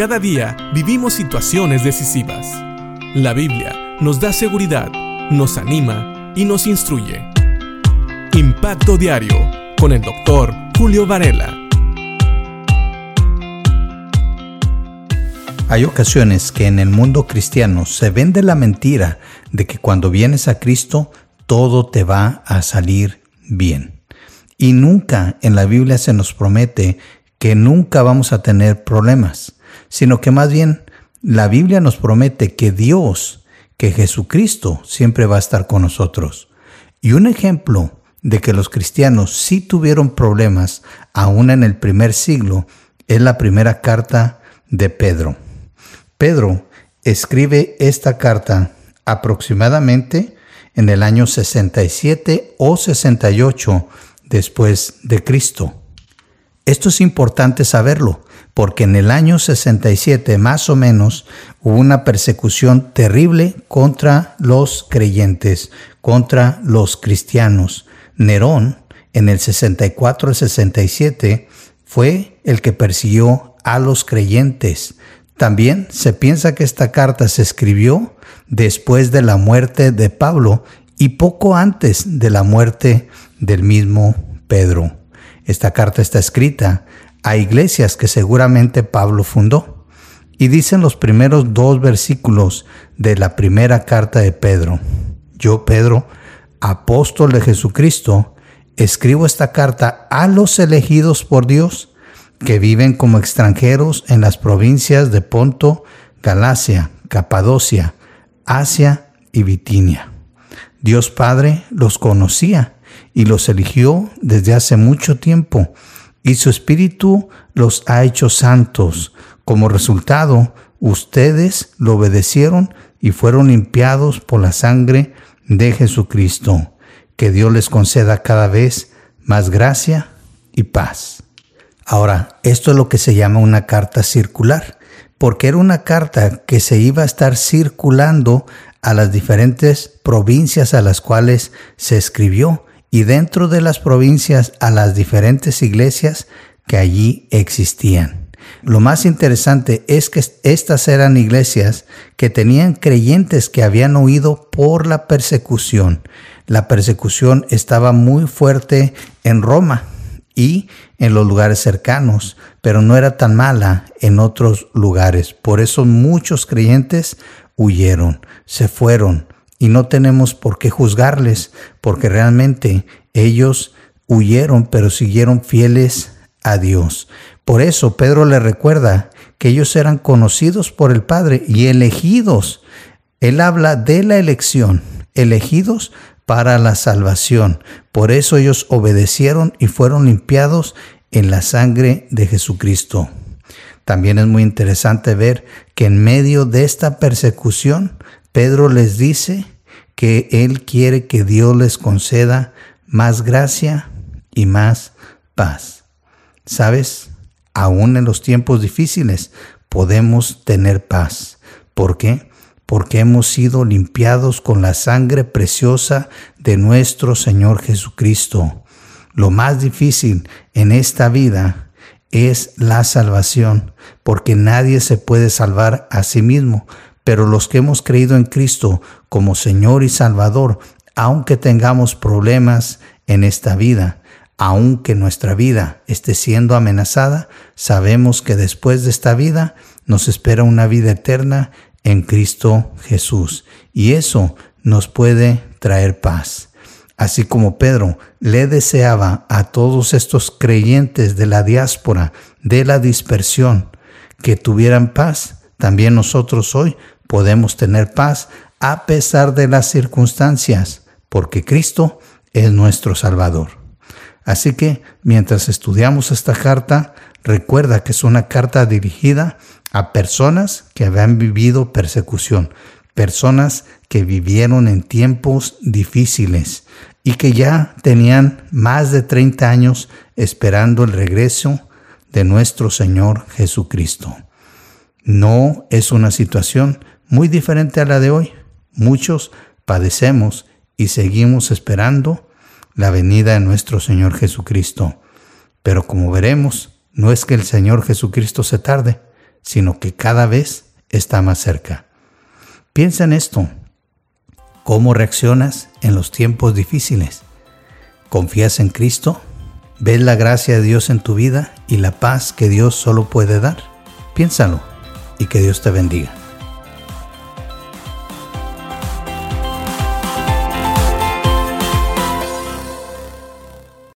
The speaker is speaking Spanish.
Cada día vivimos situaciones decisivas. La Biblia nos da seguridad, nos anima y nos instruye. Impacto Diario con el doctor Julio Varela. Hay ocasiones que en el mundo cristiano se vende la mentira de que cuando vienes a Cristo todo te va a salir bien. Y nunca en la Biblia se nos promete que nunca vamos a tener problemas sino que más bien la Biblia nos promete que Dios, que Jesucristo siempre va a estar con nosotros. Y un ejemplo de que los cristianos sí tuvieron problemas aún en el primer siglo es la primera carta de Pedro. Pedro escribe esta carta aproximadamente en el año 67 o 68 después de Cristo. Esto es importante saberlo, porque en el año 67 más o menos hubo una persecución terrible contra los creyentes, contra los cristianos. Nerón en el 64 67 fue el que persiguió a los creyentes. También se piensa que esta carta se escribió después de la muerte de Pablo y poco antes de la muerte del mismo Pedro. Esta carta está escrita a iglesias que seguramente Pablo fundó. Y dicen los primeros dos versículos de la primera carta de Pedro. Yo, Pedro, apóstol de Jesucristo, escribo esta carta a los elegidos por Dios que viven como extranjeros en las provincias de Ponto, Galacia, Capadocia, Asia y Bitinia. Dios Padre los conocía y los eligió desde hace mucho tiempo y su Espíritu los ha hecho santos. Como resultado, ustedes lo obedecieron y fueron limpiados por la sangre de Jesucristo. Que Dios les conceda cada vez más gracia y paz. Ahora, esto es lo que se llama una carta circular, porque era una carta que se iba a estar circulando a las diferentes provincias a las cuales se escribió y dentro de las provincias a las diferentes iglesias que allí existían. Lo más interesante es que estas eran iglesias que tenían creyentes que habían huido por la persecución. La persecución estaba muy fuerte en Roma y en los lugares cercanos, pero no era tan mala en otros lugares. Por eso muchos creyentes huyeron, se fueron, y no tenemos por qué juzgarles, porque realmente ellos huyeron, pero siguieron fieles a Dios. Por eso Pedro le recuerda que ellos eran conocidos por el Padre y elegidos. Él habla de la elección, elegidos para la salvación. Por eso ellos obedecieron y fueron limpiados en la sangre de Jesucristo. También es muy interesante ver que en medio de esta persecución, Pedro les dice que Él quiere que Dios les conceda más gracia y más paz. ¿Sabes? Aún en los tiempos difíciles podemos tener paz. ¿Por qué? Porque hemos sido limpiados con la sangre preciosa de nuestro Señor Jesucristo. Lo más difícil en esta vida es la salvación, porque nadie se puede salvar a sí mismo, pero los que hemos creído en Cristo como Señor y Salvador, aunque tengamos problemas en esta vida, aunque nuestra vida esté siendo amenazada, sabemos que después de esta vida nos espera una vida eterna en Cristo Jesús. Y eso nos puede traer paz. Así como Pedro le deseaba a todos estos creyentes de la diáspora, de la dispersión, que tuvieran paz, también nosotros hoy podemos tener paz a pesar de las circunstancias, porque Cristo es nuestro Salvador. Así que mientras estudiamos esta carta, recuerda que es una carta dirigida a personas que habían vivido persecución, personas que vivieron en tiempos difíciles y que ya tenían más de 30 años esperando el regreso de nuestro Señor Jesucristo. No es una situación muy diferente a la de hoy. Muchos padecemos y seguimos esperando la venida de nuestro Señor Jesucristo. Pero como veremos, no es que el Señor Jesucristo se tarde, sino que cada vez está más cerca. Piensa en esto. ¿Cómo reaccionas en los tiempos difíciles? ¿Confías en Cristo? ¿Ves la gracia de Dios en tu vida y la paz que Dios solo puede dar? Piénsalo y que Dios te bendiga.